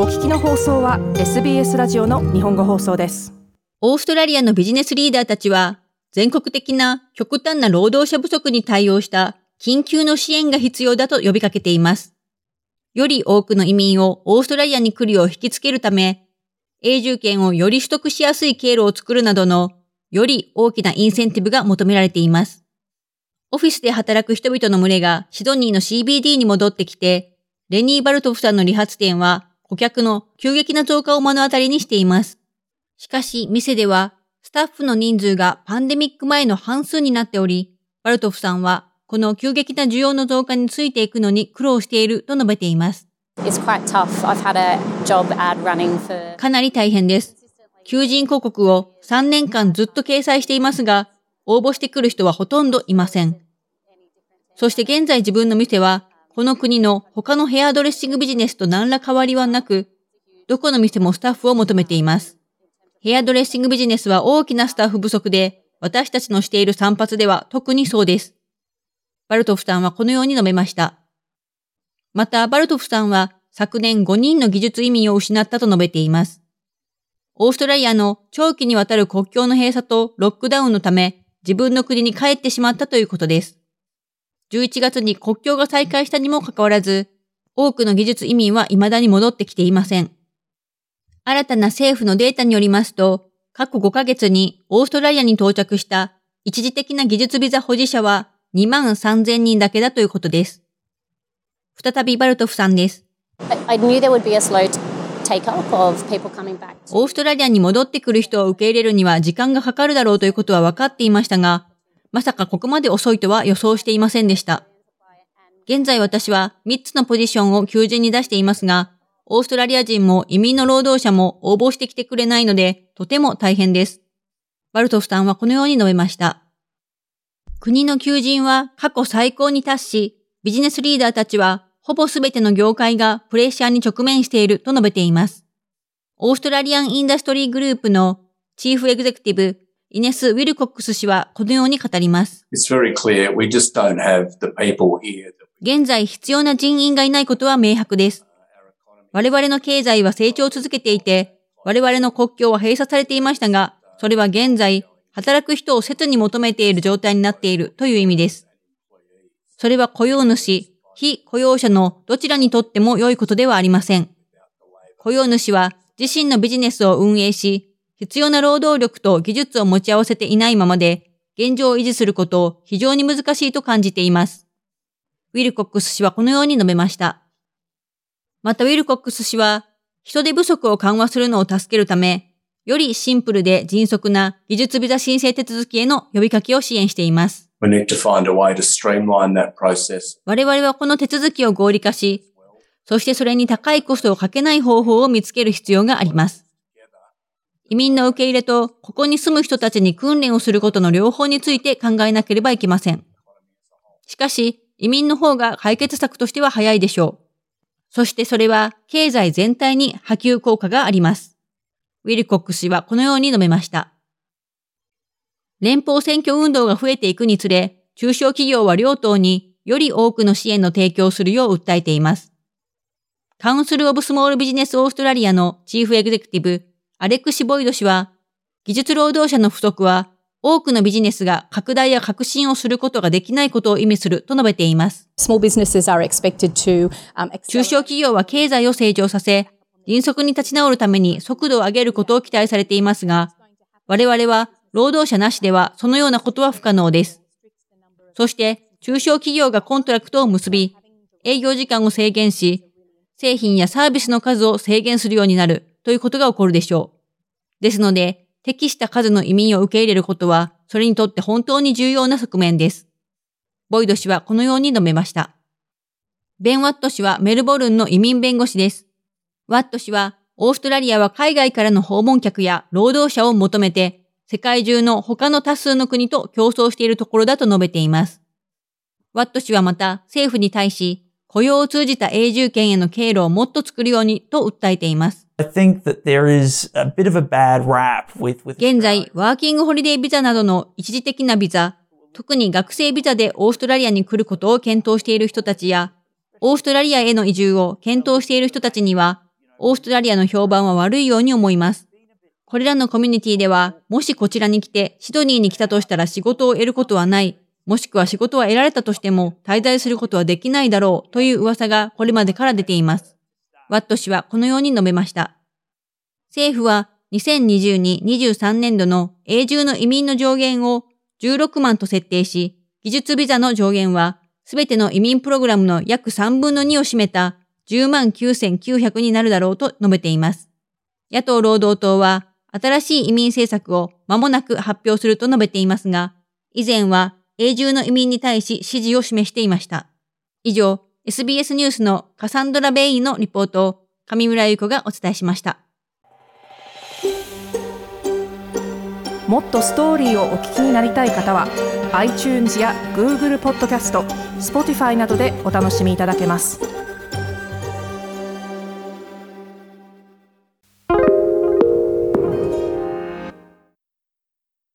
お聞きの放送は SBS ラジオの日本語放送ですオーストラリアのビジネスリーダーたちは全国的な極端な労働者不足に対応した緊急の支援が必要だと呼びかけています。より多くの移民をオーストラリアに来るよう引きつけるため、永住権をより取得しやすい経路を作るなどのより大きなインセンティブが求められています。オフィスで働く人々の群れがシドニーの CBD に戻ってきて、レニー・バルトフさんの理髪店は顧客の急激な増加を目の当たりにしています。しかし、店ではスタッフの人数がパンデミック前の半数になっており、バルトフさんはこの急激な需要の増加についていくのに苦労していると述べています。かなり大変です。求人広告を3年間ずっと掲載していますが、応募してくる人はほとんどいません。そして現在自分の店は、この国の他のヘアドレッシングビジネスと何ら変わりはなく、どこの店もスタッフを求めています。ヘアドレッシングビジネスは大きなスタッフ不足で、私たちのしている散髪では特にそうです。バルトフさんはこのように述べました。また、バルトフさんは昨年5人の技術移民を失ったと述べています。オーストラリアの長期にわたる国境の閉鎖とロックダウンのため、自分の国に帰ってしまったということです。11月に国境が再開したにもかかわらず、多くの技術移民は未だに戻ってきていません。新たな政府のデータによりますと、過去5ヶ月にオーストラリアに到着した一時的な技術ビザ保持者は2万3000人だけだということです。再びバルトフさんです。オーストラリアに戻ってくる人を受け入れるには時間がかかるだろうということは分かっていましたが、まさかここまで遅いとは予想していませんでした。現在私は3つのポジションを求人に出していますが、オーストラリア人も移民の労働者も応募してきてくれないので、とても大変です。バルトフさんはこのように述べました。国の求人は過去最高に達し、ビジネスリーダーたちはほぼすべての業界がプレッシャーに直面していると述べています。オーストラリアンインダストリーグループのチーフエグゼクティブ、イネス・ウィルコックス氏はこのように語ります。現在必要な人員がいないことは明白です。我々の経済は成長を続けていて、我々の国境は閉鎖されていましたが、それは現在、働く人を切に求めている状態になっているという意味です。それは雇用主、非雇用者のどちらにとっても良いことではありません。雇用主は自身のビジネスを運営し、必要な労働力と技術を持ち合わせていないままで、現状を維持することを非常に難しいと感じています。ウィルコックス氏はこのように述べました。またウィルコックス氏は、人手不足を緩和するのを助けるため、よりシンプルで迅速な技術ビザ申請手続きへの呼びかけを支援しています。我々はこの手続きを合理化し、そしてそれに高いコストをかけない方法を見つける必要があります。移民の受け入れと、ここに住む人たちに訓練をすることの両方について考えなければいけません。しかし、移民の方が解決策としては早いでしょう。そしてそれは経済全体に波及効果があります。ウィルコック氏はこのように述べました。連邦選挙運動が増えていくにつれ、中小企業は両党により多くの支援の提供をするよう訴えています。カウンスル・オブ・スモール・ビジネス・オーストラリアのチーフエグゼクティブ、アレクシ・ボイド氏は、技術労働者の不足は多くのビジネスが拡大や革新をすることができないことを意味すると述べています。中小企業は経済を成長させ、迅速に立ち直るために速度を上げることを期待されていますが、我々は労働者なしではそのようなことは不可能です。そして、中小企業がコントラクトを結び、営業時間を制限し、製品やサービスの数を制限するようになるということが起こるでしょう。ですので、適した数の移民を受け入れることは、それにとって本当に重要な側面です。ボイド氏はこのように述べました。ベン・ワット氏はメルボルンの移民弁護士です。ワット氏は、オーストラリアは海外からの訪問客や労働者を求めて、世界中の他の多数の国と競争しているところだと述べています。ワット氏はまた政府に対し、雇用を通じた永住権への経路をもっと作るようにと訴えています。現在、ワーキングホリデービザなどの一時的なビザ、特に学生ビザでオーストラリアに来ることを検討している人たちや、オーストラリアへの移住を検討している人たちには、オーストラリアの評判は悪いように思います。これらのコミュニティでは、もしこちらに来てシドニーに来たとしたら仕事を得ることはない、もしくは仕事は得られたとしても滞在することはできないだろうという噂がこれまでから出ています。ワット氏はこのように述べました。政府は2022-23年度の永住の移民の上限を16万と設定し、技術ビザの上限はすべての移民プログラムの約3分の2を占めた10万9900になるだろうと述べています。野党労働党は新しい移民政策を間もなく発表すると述べていますが、以前は永住の移民に対し支持を示していました。以上、SBS ニュースのカサンドラ・ベイのリポートを上村ゆ子がお伝えしました。もっとストーリーをお聞きになりたい方は iTunes や Google ポッドキャスト Spotify などでお楽しみいただけます。